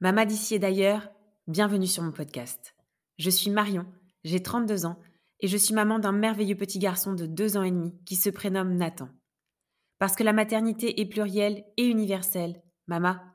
Mama d'ici et d'ailleurs, bienvenue sur mon podcast. Je suis Marion, j'ai 32 ans et je suis maman d'un merveilleux petit garçon de 2 ans et demi qui se prénomme Nathan. Parce que la maternité est plurielle et universelle, Mama,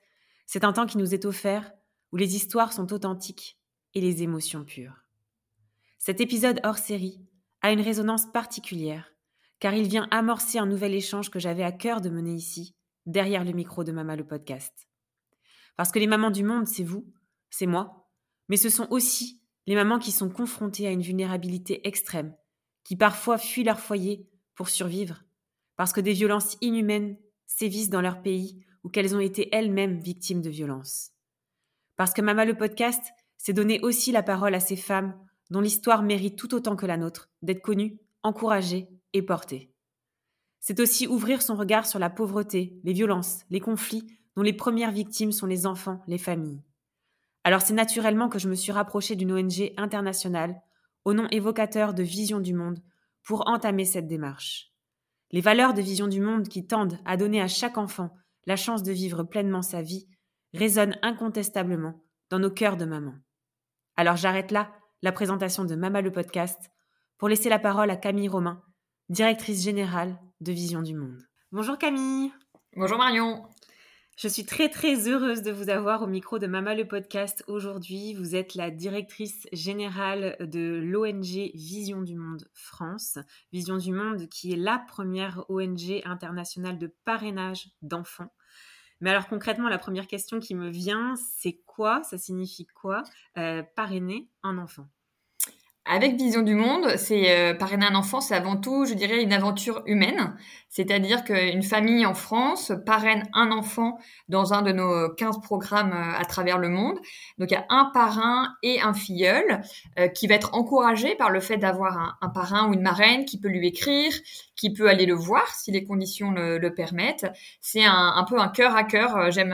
c'est un temps qui nous est offert où les histoires sont authentiques et les émotions pures. Cet épisode hors série a une résonance particulière, car il vient amorcer un nouvel échange que j'avais à cœur de mener ici, derrière le micro de Mama le podcast. Parce que les mamans du monde, c'est vous, c'est moi, mais ce sont aussi les mamans qui sont confrontées à une vulnérabilité extrême, qui parfois fuient leur foyer pour survivre, parce que des violences inhumaines sévissent dans leur pays ou qu'elles ont été elles-mêmes victimes de violences. Parce que Mama le podcast, c'est donner aussi la parole à ces femmes dont l'histoire mérite tout autant que la nôtre d'être connue, encouragée et portée. C'est aussi ouvrir son regard sur la pauvreté, les violences, les conflits dont les premières victimes sont les enfants, les familles. Alors c'est naturellement que je me suis rapprochée d'une ONG internationale, au nom évocateur de Vision du Monde, pour entamer cette démarche. Les valeurs de Vision du Monde qui tendent à donner à chaque enfant la chance de vivre pleinement sa vie résonnent incontestablement dans nos cœurs de maman. Alors j'arrête là la présentation de Mama le podcast pour laisser la parole à Camille Romain, directrice générale de Vision du Monde. Bonjour Camille. Bonjour Marion. Je suis très très heureuse de vous avoir au micro de Mama le podcast aujourd'hui. Vous êtes la directrice générale de l'ONG Vision du Monde France. Vision du Monde qui est la première ONG internationale de parrainage d'enfants. Mais alors concrètement, la première question qui me vient, c'est quoi? Ça signifie quoi euh, parrainer un enfant? Avec Vision du Monde, c'est euh, parrainer un enfant, c'est avant tout, je dirais, une aventure humaine. C'est-à-dire qu'une famille en France parraine un enfant dans un de nos 15 programmes euh, à travers le monde. Donc il y a un parrain et un filleul euh, qui va être encouragé par le fait d'avoir un, parrain ou une marraine qui peut lui écrire, qui peut aller le voir si les conditions le, permettent. C'est un, peu un cœur à cœur, j'aime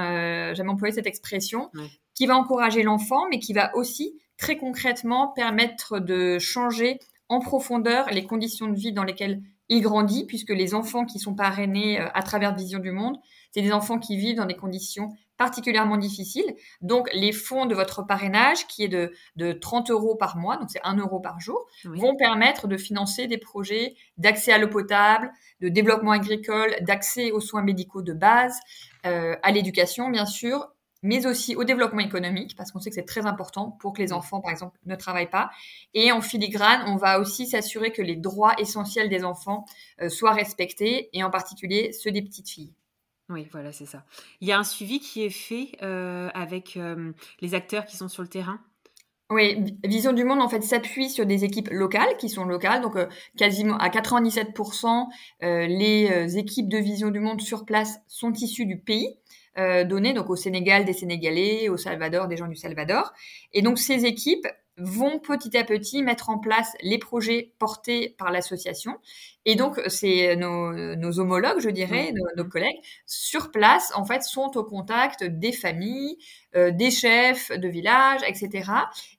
j'aime employer cette expression, qui va encourager l'enfant, mais qui va aussi très concrètement permettre de changer en profondeur les conditions de vie dans lesquelles il grandit, puisque les enfants qui sont parrainés euh, à travers Vision du Monde, c'est des enfants qui vivent dans des conditions particulièrement difficiles. Donc, les fonds de votre parrainage, qui est de, de 30 euros par mois, donc c'est 1 euro par jour, vont permettre de financer des projets d'accès à l'eau potable, de développement agricole, d'accès aux soins médicaux de base, euh, à l'éducation, bien sûr, mais aussi au développement économique, parce qu'on sait que c'est très important pour que les enfants, par exemple, ne travaillent pas. Et en filigrane, on va aussi s'assurer que les droits essentiels des enfants euh, soient respectés, et en particulier ceux des petites filles. Oui, voilà, c'est ça. Il y a un suivi qui est fait euh, avec euh, les acteurs qui sont sur le terrain? Oui, Vision du Monde en fait s'appuie sur des équipes locales qui sont locales, donc quasiment à 97%, les équipes de Vision du Monde sur place sont issues du pays. Euh, données, donc au Sénégal des Sénégalais, au Salvador des gens du Salvador. Et donc ces équipes vont petit à petit mettre en place les projets portés par l'association. Et donc, c'est nos, homologues, je dirais, nos, collègues, sur place, en fait, sont au contact des familles, euh, des chefs de village, etc.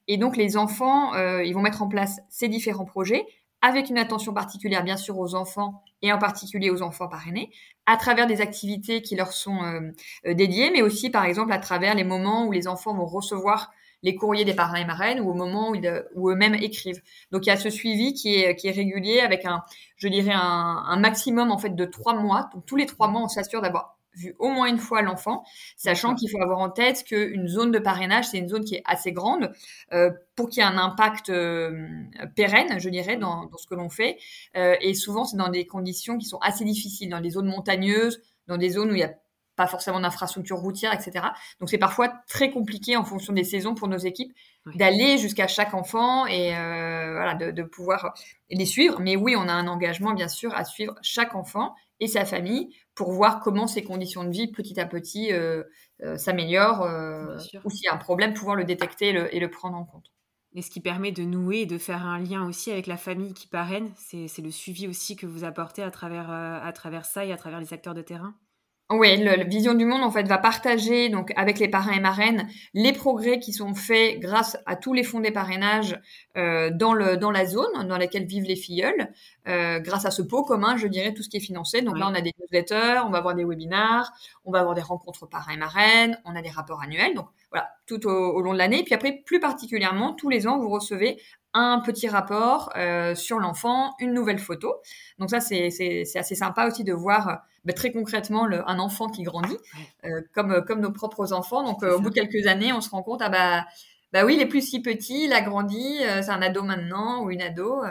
Et donc, les enfants, euh, ils vont mettre en place ces différents projets avec une attention particulière, bien sûr, aux enfants et en particulier aux enfants parrainés, à travers des activités qui leur sont euh, euh, dédiées, mais aussi, par exemple, à travers les moments où les enfants vont recevoir les courriers des parrains et marraines ou au moment où, eux-mêmes écrivent. Donc il y a ce suivi qui est, qui est régulier avec un, je dirais, un, un maximum en fait de trois mois. Donc tous les trois mois, on s'assure d'avoir vu au moins une fois l'enfant, sachant qu'il faut avoir en tête qu'une zone de parrainage, c'est une zone qui est assez grande euh, pour qu'il y ait un impact euh, pérenne, je dirais, dans, dans ce que l'on fait. Euh, et souvent, c'est dans des conditions qui sont assez difficiles, dans des zones montagneuses, dans des zones où il y a pas forcément d'infrastructures routières, etc. Donc c'est parfois très compliqué en fonction des saisons pour nos équipes d'aller jusqu'à chaque enfant et voilà de, de, pouvoir les suivre. Mais oui, on a un engagement bien sûr à suivre chaque enfant et sa famille pour voir comment ses conditions de vie petit à petit euh, euh, s'améliorent euh, ou s'il y a un problème, pouvoir le détecter et le, et le, prendre en compte. Et ce qui permet de nouer et de faire un lien aussi avec la famille qui parraine, c'est le suivi aussi que vous apportez à travers, à travers ça et à travers les acteurs de terrain? Oui, la Vision du Monde en fait va partager donc avec les parrains et marraines les progrès qui sont faits grâce à tous les fonds des parrainages euh, dans le dans la zone dans laquelle vivent les filleuls, euh, grâce à ce pot commun, je dirais tout ce qui est financé. Donc là, on a des newsletters, on va avoir des webinars, on va avoir des rencontres parrains et marraines, on a des rapports annuels. Donc voilà, tout au, au long de l'année. Et puis après, plus particulièrement, tous les ans, vous recevez un petit rapport euh, sur l'enfant, une nouvelle photo. Donc ça, c'est assez sympa aussi de voir bah, très concrètement le, un enfant qui grandit, euh, comme, comme nos propres enfants. Donc euh, au bout de quelques années, on se rend compte, ah bah, bah oui, il est plus si petit, il a grandi, euh, c'est un ado maintenant ou une ado.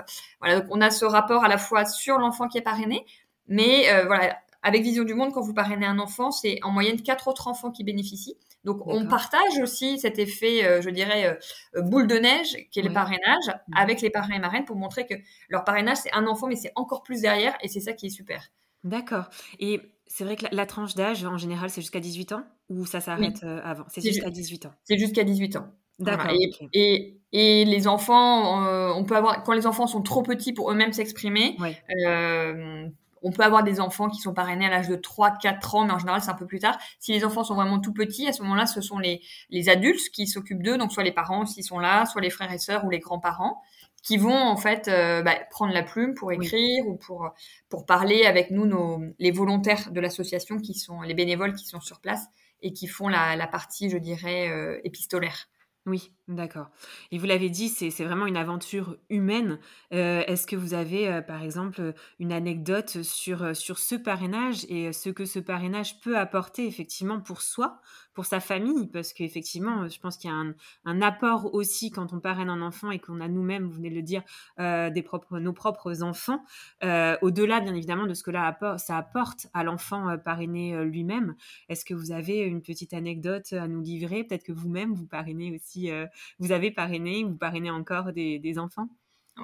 voilà, donc on a ce rapport à la fois sur l'enfant qui est parrainé, mais voilà, avec Vision du Monde, quand vous parrainez un enfant, c'est en moyenne quatre autres enfants qui bénéficient. Donc on partage aussi cet effet, euh, je dirais, euh, boule de neige, qui est le parrainage, mmh. avec les parrains et marraines pour montrer que leur parrainage, c'est un enfant, mais c'est encore plus derrière, et c'est ça qui est super. D'accord. Et c'est vrai que la, tranche d'âge, en général, c'est jusqu'à 18 ans ou ça s'arrête euh, avant? C'est jusqu'à 18 ans? C'est jusqu'à 18 ans. D'accord. Et, et, les enfants, on peut avoir, quand les enfants sont trop petits pour eux-mêmes s'exprimer, on peut avoir des enfants qui sont parrainés à l'âge de 3, 4 ans, mais en général, c'est un peu plus tard. Si les enfants sont vraiment tout petits, à ce moment-là, ce sont les, les adultes qui s'occupent d'eux, donc soit les parents s'ils sont là, soit les frères et sœurs ou les grands-parents, qui vont en fait euh, bah, prendre la plume pour écrire ou pour, pour parler avec nous, nos, les volontaires de l'association, qui sont les bénévoles qui sont sur place et qui font la, la partie, je dirais, euh, épistolaire. Oui, d'accord. Et vous l'avez dit, c'est vraiment une aventure humaine. Euh, est-ce que vous avez, euh, par exemple, une anecdote sur, sur ce parrainage et ce que ce parrainage peut apporter effectivement pour soi, pour sa famille Parce qu'effectivement, je pense qu'il y a un, apport aussi quand on parraine un enfant et qu'on a nous-mêmes, vous venez de le dire, des propres, nos propres enfants, au-delà bien évidemment de ce que là ça apporte à l'enfant parrainé lui-même. Est-ce que vous avez une petite anecdote à nous livrer? Peut-être que vous-même, vous parrainez aussi vous avez parrainé, vous parrainez encore des, enfants?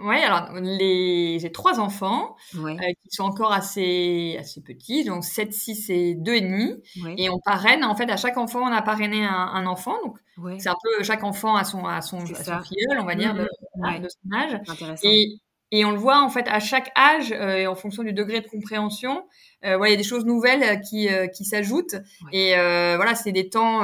Oui, alors les... j'ai trois enfants euh, qui sont encore assez assez petits, donc 7, 6 et 2 et demi. Et on parraine, en fait, à chaque enfant, on a parrainé un, enfant. Donc c'est un peu chaque enfant à son à son, filleul, on va dire, de, son âge. Et, et on le voit en fait à chaque âge, euh, en fonction du degré de compréhension, euh, voilà, il y a des choses nouvelles qui qui s'ajoutent. Et voilà, c'est des temps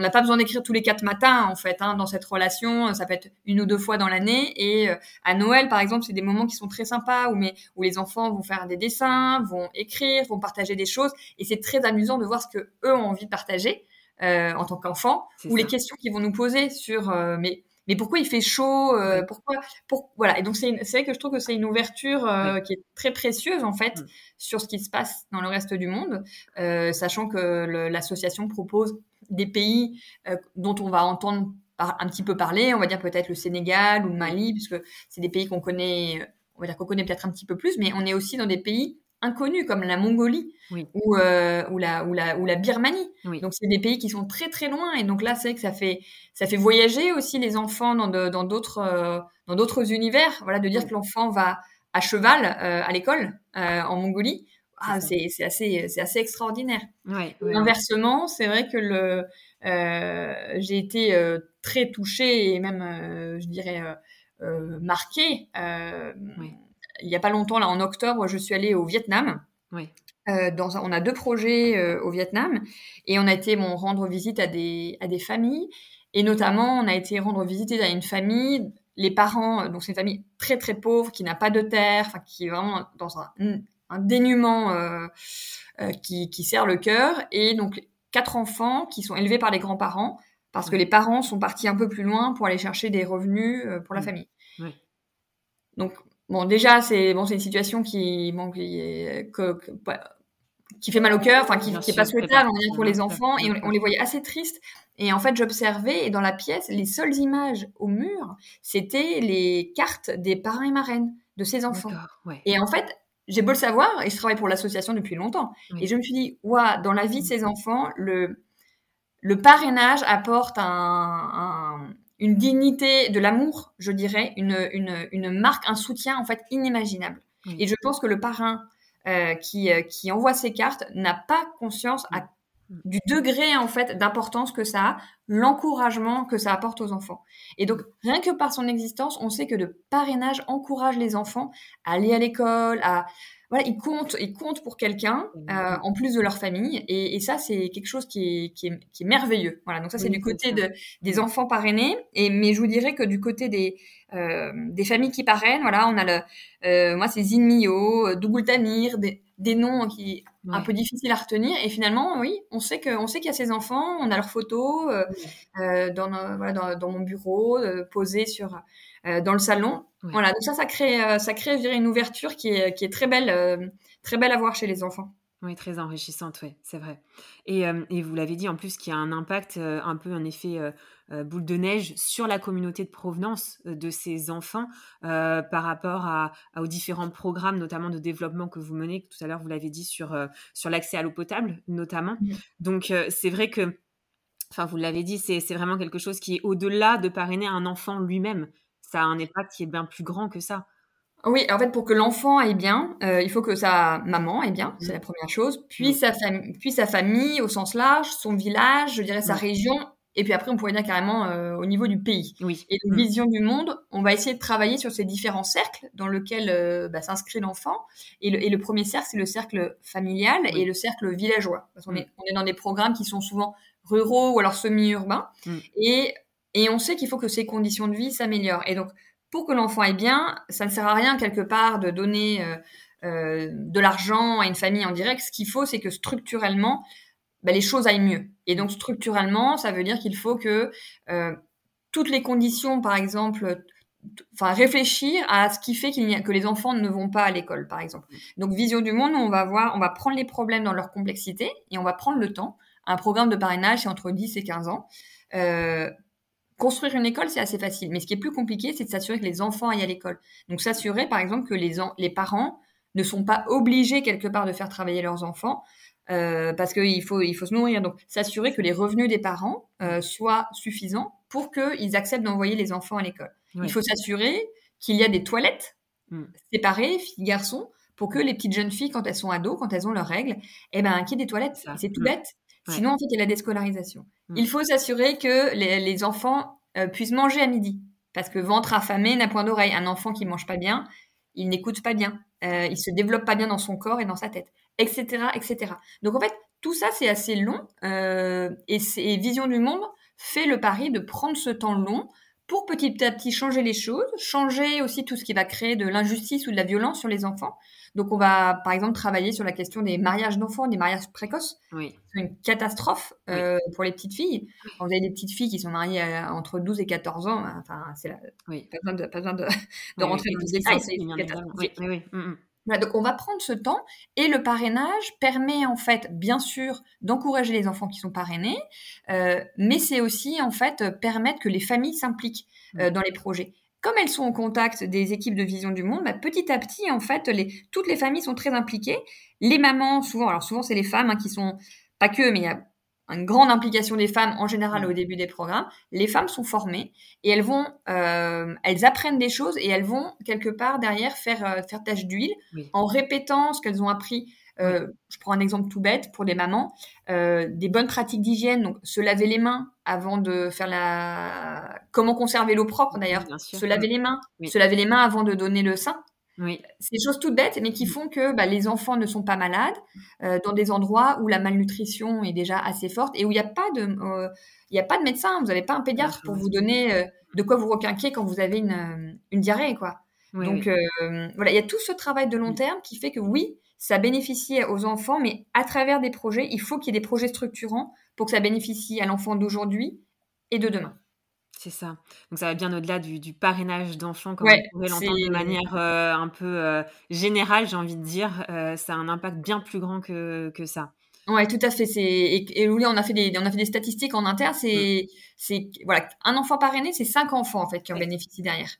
on n'a pas besoin d'écrire tous les quatre matins en fait hein, dans cette relation. Ça peut être une ou deux fois dans l'année. Et euh, à Noël, par exemple, c'est des moments qui sont très sympas où, mais, où les enfants vont faire des dessins, vont écrire, vont partager des choses. Et c'est très amusant de voir ce que eux ont envie de partager euh, en tant qu'enfants ou les questions qu'ils vont nous poser sur euh, mais mais pourquoi il fait chaud Pourquoi pour, Voilà. Et donc c'est vrai que je trouve que c'est une ouverture qui est très précieuse en fait mm. sur ce qui se passe dans le reste du monde, sachant que l'association propose des pays euh, dont on va entendre un petit peu parler, on va dire peut-être le Sénégal ou le Mali, puisque c'est des pays qu'on connaît, on va dire qu'on connaît peut-être un petit peu plus, mais on est aussi dans des pays inconnus comme la Mongolie ou, euh, ou, la, ou, la, ou la Birmanie. Donc c'est des pays qui sont très très loin et donc là c'est que ça fait ça fait voyager aussi les enfants dans dans d'autres euh, dans d'autres univers. Voilà de dire que l'enfant va à cheval à l'école en Mongolie ah, c'est assez, c'est assez extraordinaire. Ouais, Inversement, c'est vrai que le, euh, j'ai été euh, très touchée et même, euh, je dirais, euh, marquée. Il n'y a pas longtemps, là, en octobre, je suis allée au Vietnam. Dans on a deux projets au Vietnam et on a été bon, rendre visite à des, à des familles et notamment on a été rendre visite à une famille les parents, donc c'est une famille très très pauvre qui n'a pas de terre, enfin qui est vraiment dans un, un dénuement euh, euh, qui, qui serre le cœur, et donc quatre enfants qui sont élevés par les grands-parents, parce que les parents sont partis un peu plus loin pour aller chercher des revenus euh, pour la famille. Donc, bon, déjà, c'est bon, c'est une situation qui, bon, qui, qui fait mal au cœur, enfin, qui n'est pas souhaitable pour les enfants, et on, les voyait assez tristes. Et en fait, j'observais, et dans la pièce, les seules images au mur, c'était les cartes des parrains et marraines de ces enfants. Et en fait, j'ai beau le savoir, et je travaille pour l'association depuis longtemps. Et je me suis dit, ouais, dans la vie de ces enfants, le, le parrainage apporte un, une dignité, de l'amour, je dirais, une, une, une, marque, un soutien en fait inimaginable. Et je pense que le parrain euh, qui, euh, qui envoie ses cartes n'a pas conscience à du degré en fait d'importance que ça a, l'encouragement que ça apporte aux enfants. Et donc rien que par son existence, on sait que le parrainage encourage les enfants à aller à l'école, à voilà, ils comptent, ils comptent pour quelqu'un euh, en plus de leur famille, et, et ça c'est quelque chose qui est, qui est, qui est, merveilleux. Voilà, donc ça c'est du côté de, des enfants parrainés, et mais je vous dirais que du côté des euh, des familles qui parrainent, voilà, on a le, euh, moi c'est Zinmio, Dougoul Tamir, des, des noms qui un peu difficiles à retenir, et finalement oui, on sait que on sait qu'il y a ces enfants, on a leurs photos euh, euh dans, voilà, dans, dans, mon bureau, euh, posées sur dans le salon. Voilà, donc ça, ça crée, ça crée, je dirais, une ouverture qui est, qui est très belle, très belle à voir chez les enfants. Oui, très enrichissante, oui, c'est vrai. Et, et vous l'avez dit en plus qu'il y a un impact, un peu un effet boule de neige sur la communauté de provenance de ces enfants par rapport à, aux différents programmes, notamment de développement que vous menez. Tout à l'heure, vous l'avez dit sur, sur l'accès à l'eau potable, notamment. Donc, c'est vrai que, enfin, vous l'avez dit, c'est vraiment quelque chose qui est au-delà de parrainer un enfant lui-même ça a un impact qui est bien plus grand que ça. Oui, en fait, pour que l'enfant aille bien, euh, il faut que sa maman aille bien, c'est mmh. la première chose, puis, mmh. sa puis sa famille au sens large, son village, je dirais sa mmh. région, et puis après, on pourrait dire carrément euh, au niveau du pays. Oui. Et une vision du monde, on va essayer de travailler sur ces différents cercles dans lesquels euh, bah, s'inscrit l'enfant. Et le, et le, premier cercle, c'est le cercle familial et le cercle villageois. Parce qu'on est, on est dans des programmes qui sont souvent ruraux ou alors semi-urbains. Et et on sait qu'il faut que ces conditions de vie s'améliorent. Et donc, pour que l'enfant aille bien, ça ne sert à rien quelque part de donner euh, de l'argent à une famille en direct. Ce qu'il faut, c'est que structurellement, bah, les choses aillent mieux. Et donc, structurellement, ça veut dire qu'il faut que euh, toutes les conditions, par exemple, enfin réfléchir à ce qui fait y a, que les enfants ne vont pas à l'école, par exemple. Donc, vision du monde, on va voir, on va prendre les problèmes dans leur complexité et on va prendre le temps. Un programme de parrainage, c'est entre 10 et 15 ans. Euh, Construire une école, c'est assez facile. Mais ce qui est plus compliqué, c'est de s'assurer que les enfants aillent à l'école. Donc s'assurer, par exemple, que les, les parents ne sont pas obligés quelque part de faire travailler leurs enfants euh, parce qu'il faut, il faut se nourrir. Donc s'assurer que les revenus des parents euh, soient suffisants pour qu'ils acceptent d'envoyer les enfants à l'école. Il faut s'assurer qu'il y a des toilettes mm. séparées, filles, garçons, pour que les petites jeunes filles, quand elles sont ados, quand elles ont leurs règles, eh ben, qu'il y ait des toilettes. C'est tout mm. bête. Sinon, en fait, il y a la déscolarisation. Mm. Il faut s'assurer que les, enfants euh, puissent manger à midi. Parce que ventre affamé n'a point d'oreille. Un enfant qui mange pas bien, il n'écoute pas bien. Euh, il se développe pas bien dans son corps et dans sa tête, etc., etc. Donc, en fait, tout ça, c'est assez long. Euh, et, et Vision du Monde fait le pari de prendre ce temps long pour petit à petit changer les choses, changer aussi tout ce qui va créer de l'injustice ou de la violence sur les enfants. Donc, on va, par exemple, travailler sur la question des mariages d'enfants, des mariages précoces. Oui. C'est une catastrophe euh, pour les petites filles. Quand vous avez des petites filles qui sont mariées entre 12 et 14 ans, enfin, c'est la... oui. pas besoin de, pas besoin de, de rentrer dans les détails. C'est une catastrophe. Oui, oui, mm, mm. Voilà, donc on va prendre ce temps et le parrainage permet en fait bien sûr d'encourager les enfants qui sont parrainés, euh, mais c'est aussi en fait permettre que les familles s'impliquent euh, dans les projets comme elles sont en contact des équipes de Vision du Monde, bah, petit à petit, en fait, les, toutes les familles sont très impliquées. Les mamans, souvent, alors souvent c'est les femmes hein, qui sont, pas que, mais il y a une grande implication des femmes en général au début des programmes. Les femmes sont formées et elles vont, euh, elles apprennent des choses et elles vont quelque part derrière faire euh, faire tâche d'huile en répétant ce qu'elles ont appris euh, je prends un exemple tout bête pour les mamans, euh, des bonnes pratiques d'hygiène, donc se laver les mains avant de faire la. Comment conserver l'eau propre d'ailleurs Se laver les mains, se laver les mains avant de donner le sein. Oui. C'est des choses toutes bêtes, mais qui font que bah, les enfants ne sont pas malades euh, dans des endroits où la malnutrition est déjà assez forte et où il n'y a pas de, il a pas de médecin. Vous n'avez pas un pédiatre pour vous donner de quoi vous requinquer quand vous avez une, une diarrhée, quoi. Donc voilà, il y a tout ce travail de long terme qui fait que oui, ça bénéficie aux enfants, mais à travers des projets, il faut qu'il y ait des projets structurants pour que ça bénéficie à l'enfant d'aujourd'hui et de demain. C'est ça. Donc ça va bien au-delà du, parrainage d'enfants, comme on pourrait l'entendre de manière euh, un peu euh, générale, j'ai envie de dire. Euh, ça a un impact bien plus grand que, que ça. Ouais, tout à fait. C'est et, et oui, on a fait des on a fait des statistiques en interne. C'est mm. c'est voilà, un enfant parrainé, c'est cinq enfants en fait qui en bénéficient derrière.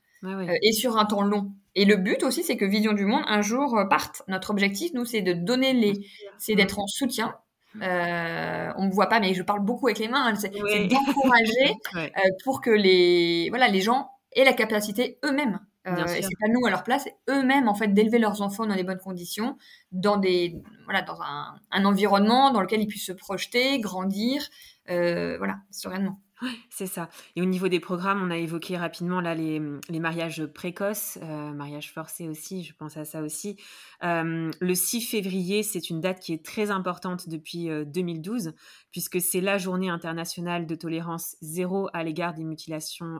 et sur un temps long. Et le but aussi, c'est que Vision du Monde un jour parte. Notre objectif, nous, c'est de donner les, c'est d'être en soutien. Euh, on me voit pas, mais je parle beaucoup avec les mains. Hein. C'est d'encourager euh, pour que les, voilà, les gens aient la capacité eux-mêmes. Euh, et c'est pas nous à leur place, eux-mêmes en fait d'élever leurs enfants dans les bonnes conditions, dans des, voilà, dans un, un environnement dans lequel ils puissent se projeter, grandir, euh, voilà, sereinement. C'est ça. Et au niveau des programmes, on a évoqué rapidement là les, mariages précoces, euh, mariages forcés aussi, je pense à ça aussi. Euh, le 6 février, c'est une date qui est très importante depuis 2012, euh, puisque c'est la journée internationale de tolérance zéro à l'égard des mutilations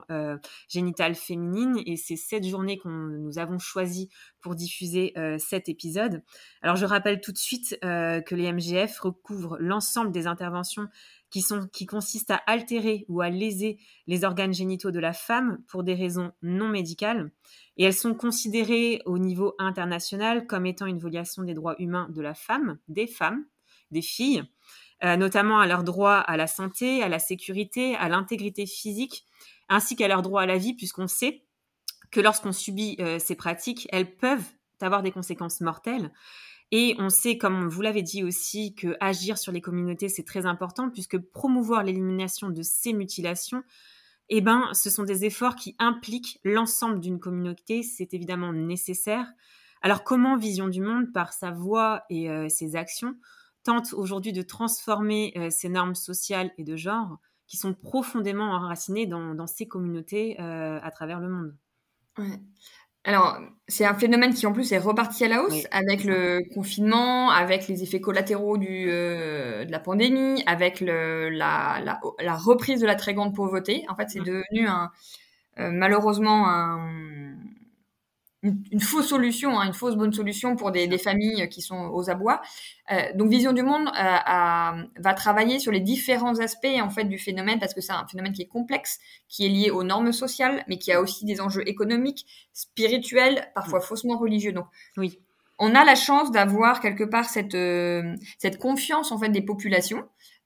génitales féminines. Et c'est cette journée que nous avons choisi pour diffuser cet épisode. Alors je rappelle tout de suite que les MGF recouvrent l'ensemble des interventions qui, sont, qui consistent à altérer ou à léser les organes génitaux de la femme pour des raisons non médicales. Et elles sont considérées au niveau international comme étant une violation des droits humains de la femme, des femmes, des filles, euh, notamment à leur droit à la santé, à la sécurité, à l'intégrité physique, ainsi qu'à leur droit à la vie, puisqu'on sait que lorsqu'on subit euh, ces pratiques, elles peuvent avoir des conséquences mortelles. Et on sait, comme vous l'avez dit aussi, que agir sur les communautés, c'est très important, puisque promouvoir l'élimination de ces mutilations, eh ben, ce sont des efforts qui impliquent l'ensemble d'une communauté. C'est évidemment nécessaire. Alors, comment Vision du Monde, par sa voix et euh, ses actions, tente aujourd'hui de transformer euh, ces normes sociales et de genre qui sont profondément enracinées dans, ces communautés euh, à travers le monde? Alors, c'est un phénomène qui en plus est reparti à la hausse avec le confinement, avec les effets collatéraux du, euh, de la pandémie, avec le, la, la, la, reprise de la très grande pauvreté. En fait, c'est mmh. devenu un, euh, malheureusement un, une, fausse solution, hein, une fausse bonne solution pour des, des, familles qui sont aux abois. Euh, donc Vision du Monde euh, va travailler sur les différents aspects en fait du phénomène parce que c'est un phénomène qui est complexe, qui est lié aux normes sociales, mais qui a aussi des enjeux économiques, spirituels, parfois faussement religieux. Donc oui. On a la chance d'avoir quelque part cette, euh, cette confiance en fait des populations,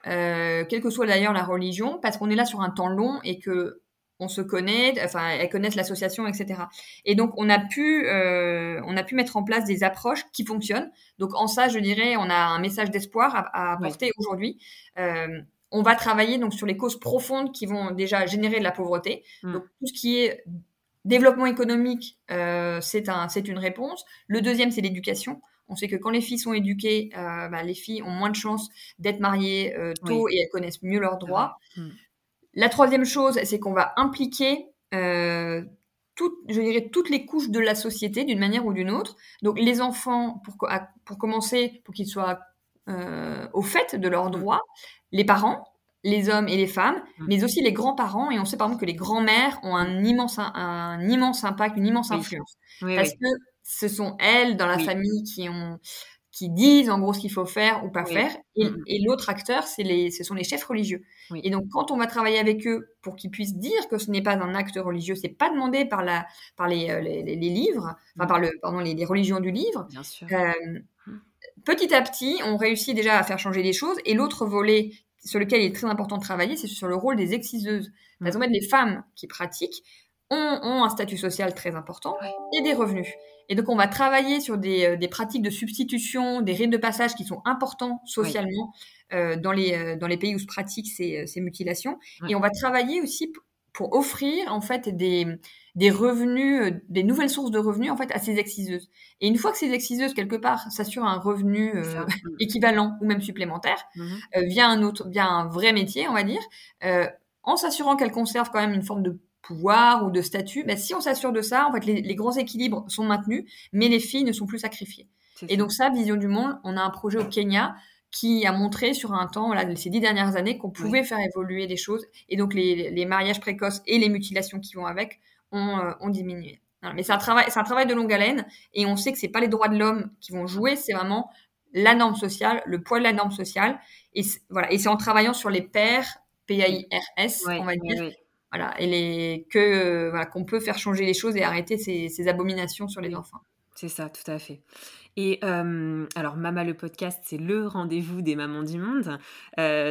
euh, quelle que soit d'ailleurs la religion, parce qu'on est là sur un temps long et que on se connaît, enfin elles connaissent l'association, etc. Et donc on a pu, euh, on a pu mettre en place des approches qui fonctionnent. Donc en ça, je dirais, on a un message d'espoir à, apporter aujourd'hui. Euh, on va travailler donc sur les causes profondes qui vont déjà générer de la pauvreté. Mm. Donc tout ce qui est développement économique, euh, c'est un, c'est une réponse. Le deuxième, c'est l'éducation. On sait que quand les filles sont éduquées, euh, bah, les filles ont moins de chances d'être mariées euh, tôt et elles connaissent mieux leurs droits. La troisième chose, c'est qu'on va impliquer euh, je dirais, toutes les couches de la société d'une manière ou d'une autre. Donc les enfants, pour, pour commencer, pour qu'ils soient euh, au fait de leurs droits, les parents, les hommes et les femmes, mmh. mais aussi les grands-parents. Et on sait par exemple que les grands-mères ont un immense, un, immense impact, une immense influence. parce que ce sont elles dans la famille qui ont qui disent en gros ce qu'il faut faire ou pas faire. Et, mm. et l'autre acteur, c'est les, ce sont les chefs religieux. Et donc, quand on va travailler avec eux pour qu'ils puissent dire que ce n'est pas un acte religieux, c'est pas demandé par la, par les, euh, les, les livres, enfin mm. par le, pardon, les, les, religions du livre. Bien sûr. Euh, mm. petit à petit, on réussit déjà à faire changer les choses. Et l'autre volet sur lequel il est très important de travailler, c'est sur le rôle des exciseuses. Parce qu'en fait, les femmes qui pratiquent ont, ont, un statut social très important et des revenus. Et donc, on va travailler sur des, euh, des, pratiques de substitution, des rites de passage qui sont importants socialement euh, dans, les, euh, dans les pays où se pratiquent ces, euh, ces mutilations. Et on va travailler aussi pour offrir en fait des, des revenus, des nouvelles sources de revenus en fait à ces exciseuses. Et une fois que ces exciseuses quelque part s'assurent un revenu équivalent ou même supplémentaire mmh via un autre, via un vrai métier, on va dire, en s'assurant qu'elles conservent quand même une forme de pouvoir ou de statut, ben, si on s'assure de ça, en fait, les, grands équilibres sont maintenus, mais les filles ne sont plus sacrifiées. Et donc ça, Vision du Monde, on a un projet au Kenya qui a montré sur un temps, là, ces dix dernières années, qu'on pouvait faire évoluer les choses. Et donc les, mariages précoces et les mutilations qui vont avec ont, euh, ont diminué. mais c'est un travail, c'est un travail de longue haleine, et on sait que c'est pas les droits de l'homme qui vont jouer, c'est vraiment la norme sociale, le poids de la norme sociale. Et voilà, et c'est en travaillant sur les pairs, P-A-I-R-S, on va dire, voilà, et que euh, voilà, qu'on peut faire changer les choses et arrêter ces, ces abominations sur les enfants. C'est ça, tout à fait. Et alors, Mama le podcast, c'est le rendez-vous des mamans du monde.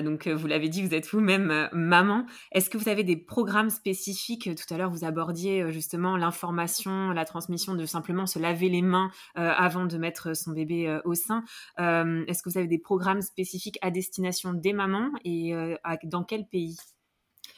donc, vous l'avez dit, vous êtes vous-même maman. Est-ce que vous avez des programmes spécifiques? Tout à l'heure, vous abordiez justement l'information, la transmission de simplement se laver les mains avant de mettre son bébé au sein. Est-ce que vous avez des programmes spécifiques à destination des mamans et dans quel pays?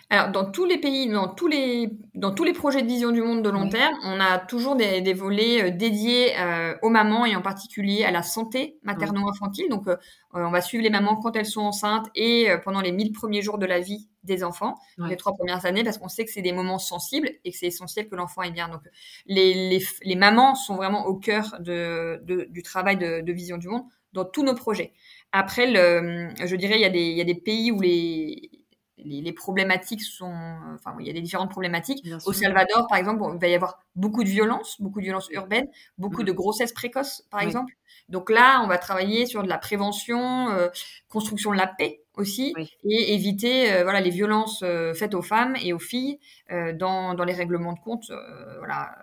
Alors, dans tous les pays, dans tous les, dans tous les projets de vision du monde de long terme, on a toujours des, des volets euh, dédiés euh, aux mamans et en particulier à la santé materno-infantile. Donc, euh, on va suivre les mamans quand elles sont enceintes et pendant les 1000 premiers jours de la vie des enfants, les trois premières années, parce qu'on sait que c'est des moments sensibles et que c'est essentiel que l'enfant ait bien. Donc, les, les, les, mamans sont vraiment au cœur de, de du travail de, de vision du monde dans tous nos projets. Après, le, je dirais, il y, a des, il y a des pays où les, les, problématiques sont, enfin, il y a des différentes problématiques. Au Salvador, par exemple, il va y avoir beaucoup de violences, beaucoup de violences urbaines, beaucoup de mm. grossesses précoces, par exemple. Donc là, on va travailler sur de la prévention, euh, construction de la paix aussi, et éviter, euh, voilà, les violences euh, faites aux femmes et aux filles dans, dans les règlements de compte, voilà,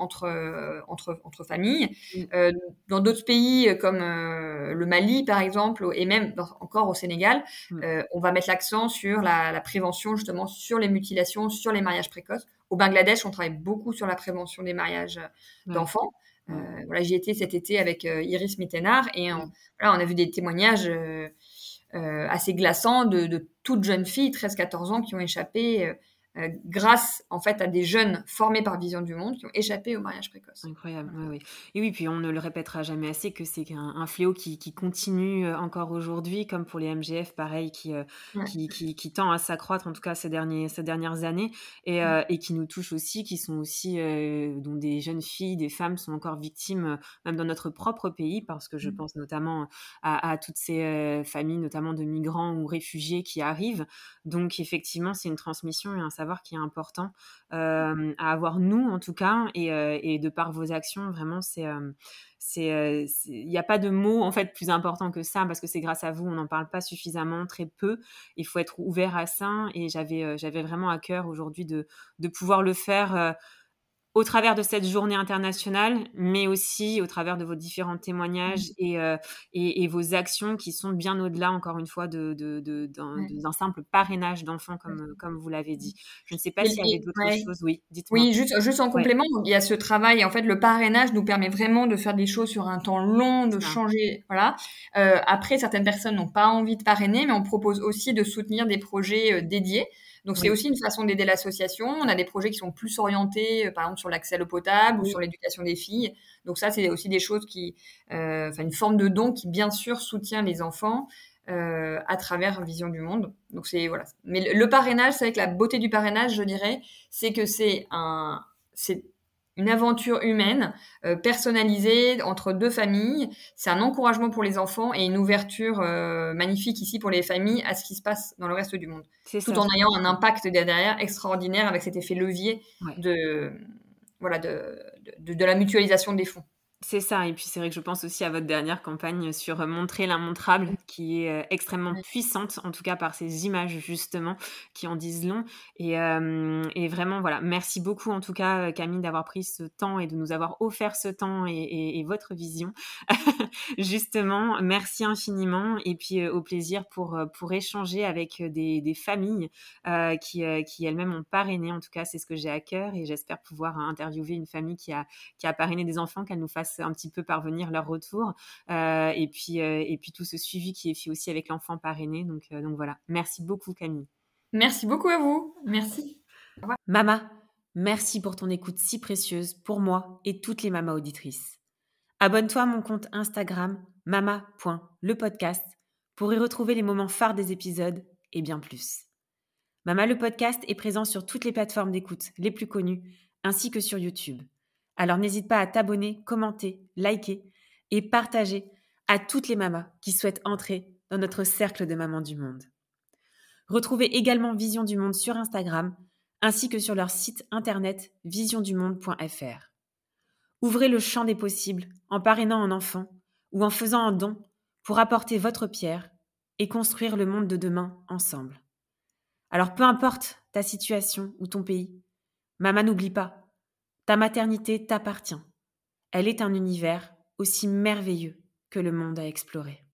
entre, euh, entre, entre familles. Euh, dans d'autres pays euh, comme le Mali, par exemple, et même encore au Sénégal, mm. on va mettre l'accent sur la, prévention, justement, sur les mutilations, sur les mariages précoces. Au Bangladesh, on travaille beaucoup sur la prévention des mariages d'enfants. voilà, j'y étais cet été avec Iris Mittenard et on, voilà, on a vu des témoignages assez glaçants de, de, toutes jeunes filles, 13-14 ans, qui ont échappé euh, grâce en fait à des jeunes formés par Vision du Monde qui ont échappé au mariage précoce. Incroyable, oui, oui. Et oui, puis on ne le répétera jamais assez que c'est un, fléau qui, continue euh, encore aujourd'hui, comme pour les MGF, pareil, qui, euh, qui, qui, tend à s'accroître en tout cas ces, derniers, ces dernières années et, et qui nous touche aussi, qui sont aussi, dont des jeunes filles, des femmes sont encore victimes, même dans notre propre pays, parce que je mm. pense notamment à, à toutes ces familles, notamment de migrants ou réfugiés qui arrivent. Donc effectivement, c'est une transmission et un savoir qui est important à avoir nous en tout cas et, de par vos actions vraiment c'est c'est il n'y a pas de mot en fait plus important que ça parce que c'est grâce à vous on n'en parle pas suffisamment très peu. Il faut être ouvert à ça et j'avais j'avais vraiment à cœur aujourd'hui de, de pouvoir le faire au travers de cette journée internationale, mais aussi au travers de vos différents témoignages mmh. euh, et, et, vos actions qui sont bien au-delà, encore une fois, d'un de, de, d'un simple parrainage d'enfants, comme, comme vous l'avez dit. Je ne sais pas s'il y avait d'autres choses. Oui, dites-moi. Oui, juste, juste en complément, il y a ce travail. En fait, le parrainage nous permet vraiment de faire des choses sur un temps long, de changer. Voilà. Euh, après, certaines personnes n'ont pas envie de parrainer, mais on propose aussi de soutenir des projets euh, dédiés. Donc c'est aussi une façon d'aider l'association. On a des projets qui sont plus orientés, euh, par exemple sur l'accès à l'eau potable ou sur l'éducation des filles. Donc ça, c'est aussi des choses qui, euh, enfin une forme de don qui bien sûr soutient les enfants euh, à travers Vision du Monde. Donc c'est voilà. Mais le, parrainage, c'est avec la beauté du parrainage, je dirais, c'est que c'est un, c'est une aventure humaine euh, personnalisée entre deux familles. C'est un encouragement pour les enfants et une ouverture euh, magnifique ici pour les familles à ce qui se passe dans le reste du monde. Tout en ayant un impact derrière extraordinaire avec cet effet levier de, voilà, de, de la mutualisation des fonds. C'est ça, et puis c'est vrai que je pense aussi à votre dernière campagne sur euh, montrer l'immontrable, qui est euh, extrêmement puissante, en tout cas par ces images justement, qui en disent long. Et, euh, et vraiment, voilà, merci beaucoup en tout cas Camille d'avoir pris ce temps et de nous avoir offert ce temps et, et, votre vision. justement, merci infiniment, et puis au plaisir pour, pour échanger avec des, des familles qui, qui elles-mêmes ont parrainé, en tout cas c'est ce que j'ai à cœur, et j'espère pouvoir interviewer une famille qui a, qui a parrainé des enfants, qu'elle nous fasse un petit peu parvenir leur retour. Euh, et, puis, euh, et puis tout ce suivi qui est fait aussi avec l'enfant parrainé. Donc, euh, donc voilà, merci beaucoup Camille. Merci beaucoup à vous. Merci. Mama, merci pour ton écoute si précieuse pour moi et toutes les mamas auditrices. Abonne-toi à mon compte Instagram mama.lepodcast pour y retrouver les moments phares des épisodes et bien plus. Mama le podcast est présent sur toutes les plateformes d'écoute les plus connues ainsi que sur YouTube. Alors n'hésite pas à t'abonner, commenter, liker et partager à toutes les mamas qui souhaitent entrer dans notre cercle de mamans du monde. Retrouvez également Vision du Monde sur Instagram ainsi que sur leur site internet visiondumonde.fr. Ouvrez le champ des possibles en parrainant un enfant ou en faisant un don pour apporter votre pierre et construire le monde de demain ensemble. Alors peu importe ta situation ou ton pays, maman n'oublie pas, ta maternité t'appartient. elle est un univers aussi merveilleux que le monde à explorer.